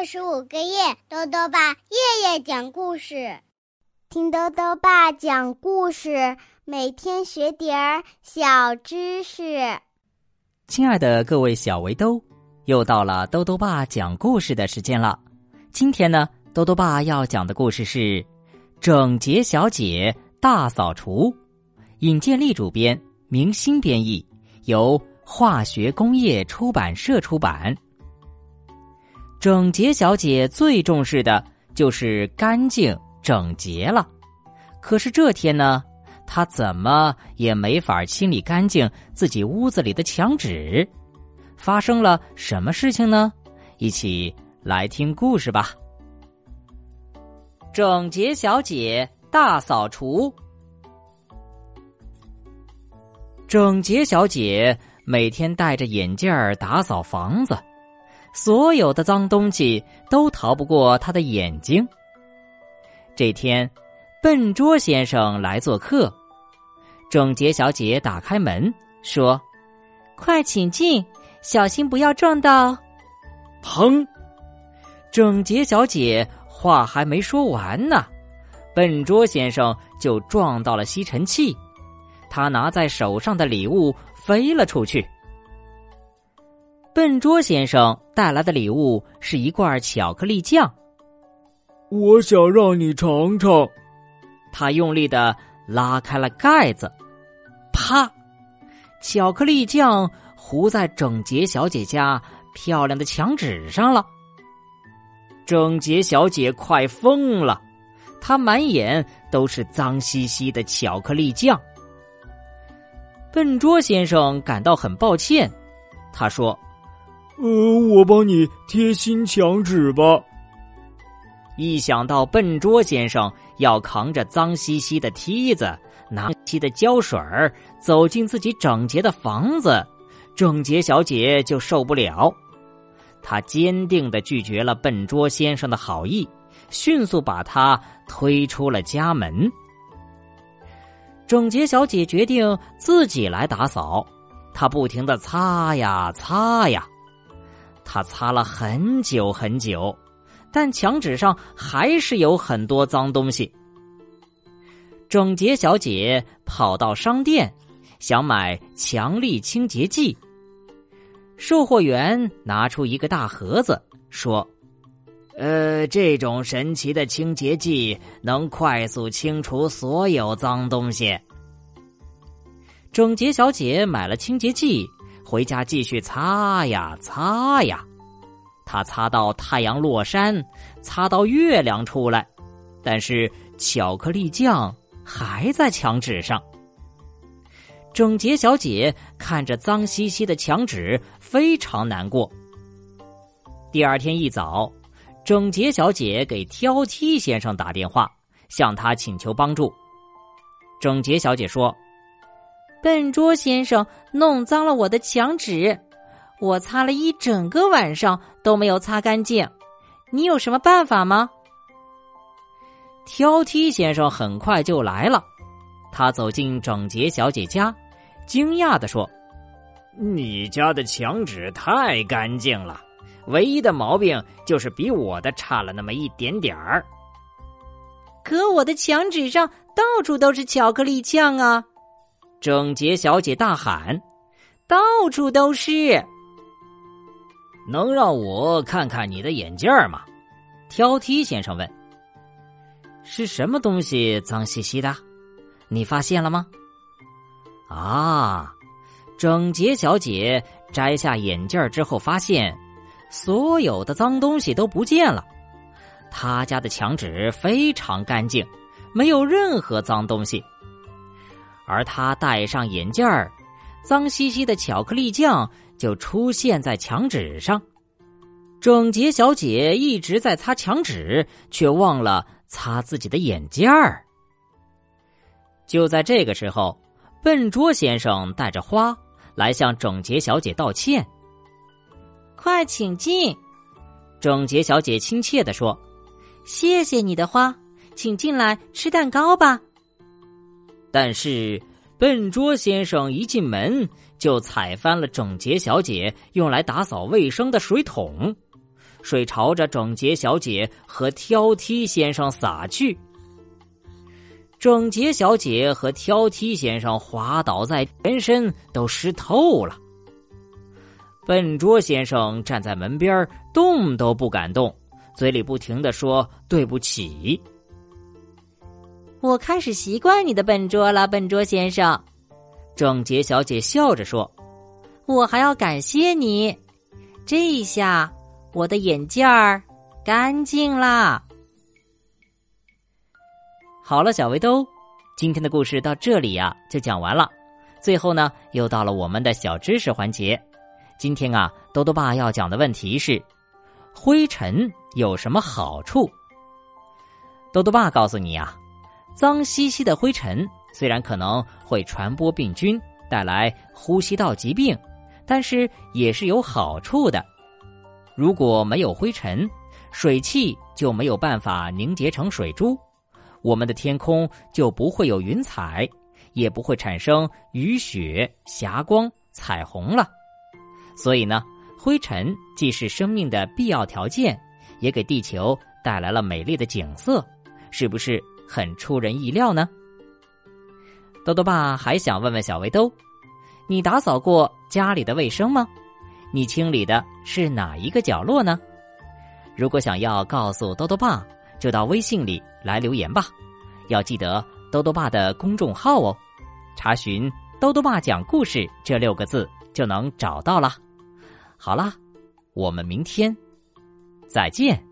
六十五个月，豆豆爸夜夜讲故事，听豆豆爸讲故事，每天学点儿小知识。亲爱的各位小围兜，又到了豆豆爸讲故事的时间了。今天呢，豆豆爸要讲的故事是《整洁小姐大扫除》，尹建莉主编，明星编译，由化学工业出版社出版。整洁小姐最重视的就是干净整洁了，可是这天呢，她怎么也没法清理干净自己屋子里的墙纸。发生了什么事情呢？一起来听故事吧。整洁小姐大扫除。整洁小姐每天戴着眼镜儿打扫房子。所有的脏东西都逃不过他的眼睛。这天，笨拙先生来做客，整洁小姐打开门说：“快请进，小心不要撞到。”砰！整洁小姐话还没说完呢，笨拙先生就撞到了吸尘器，他拿在手上的礼物飞了出去。笨拙先生带来的礼物是一罐巧克力酱。我想让你尝尝。他用力的拉开了盖子，啪！巧克力酱糊在整洁小姐家漂亮的墙纸上了。整洁小姐快疯了，她满眼都是脏兮兮的巧克力酱。笨拙先生感到很抱歉，他说。呃，我帮你贴新墙纸吧。一想到笨拙先生要扛着脏兮兮的梯子、拿漆的胶水走进自己整洁的房子，整洁小姐就受不了。她坚定的拒绝了笨拙先生的好意，迅速把他推出了家门。整洁小姐决定自己来打扫，她不停的擦呀擦呀。他擦了很久很久，但墙纸上还是有很多脏东西。整洁小姐跑到商店，想买强力清洁剂。售货员拿出一个大盒子，说：“呃，这种神奇的清洁剂能快速清除所有脏东西。”整洁小姐买了清洁剂。回家继续擦呀擦呀，他擦到太阳落山，擦到月亮出来，但是巧克力酱还在墙纸上。整洁小姐看着脏兮兮的墙纸，非常难过。第二天一早，整洁小姐给挑剔先生打电话，向他请求帮助。整洁小姐说。笨拙先生弄脏了我的墙纸，我擦了一整个晚上都没有擦干净。你有什么办法吗？挑剔先生很快就来了，他走进整洁小姐家，惊讶的说：“你家的墙纸太干净了，唯一的毛病就是比我的差了那么一点点儿。可我的墙纸上到处都是巧克力酱啊！”整洁小姐大喊：“到处都是！能让我看看你的眼镜吗？”挑剔先生问。“是什么东西脏兮兮的？你发现了吗？”啊！整洁小姐摘下眼镜之后，发现所有的脏东西都不见了。她家的墙纸非常干净，没有任何脏东西。而他戴上眼镜儿，脏兮兮的巧克力酱就出现在墙纸上。整洁小姐一直在擦墙纸，却忘了擦自己的眼镜儿。就在这个时候，笨拙先生带着花来向整洁小姐道歉。快请进，整洁小姐亲切的说：“谢谢你的花，请进来吃蛋糕吧。”但是，笨拙先生一进门就踩翻了整洁小姐用来打扫卫生的水桶，水朝着整洁小姐和挑剔先生洒去。整洁小姐和挑剔先生滑倒在全身都湿透了。笨拙先生站在门边动都不敢动，嘴里不停的说：“对不起。”我开始习惯你的笨拙了，笨拙先生。郑洁小姐笑着说：“我还要感谢你，这一下我的眼镜儿干净啦。”好了，小围兜，今天的故事到这里呀就讲完了。最后呢，又到了我们的小知识环节。今天啊，多多爸要讲的问题是：灰尘有什么好处？多多爸告诉你啊，脏兮兮的灰尘虽然可能会传播病菌，带来呼吸道疾病，但是也是有好处的。如果没有灰尘，水汽就没有办法凝结成水珠。我们的天空就不会有云彩，也不会产生雨雪、霞光、彩虹了。所以呢，灰尘既是生命的必要条件，也给地球带来了美丽的景色，是不是很出人意料呢？豆豆爸还想问问小围兜，你打扫过家里的卫生吗？你清理的是哪一个角落呢？如果想要告诉豆豆爸。就到微信里来留言吧，要记得兜兜爸的公众号哦，查询“兜兜爸讲故事”这六个字就能找到了。好啦，我们明天再见。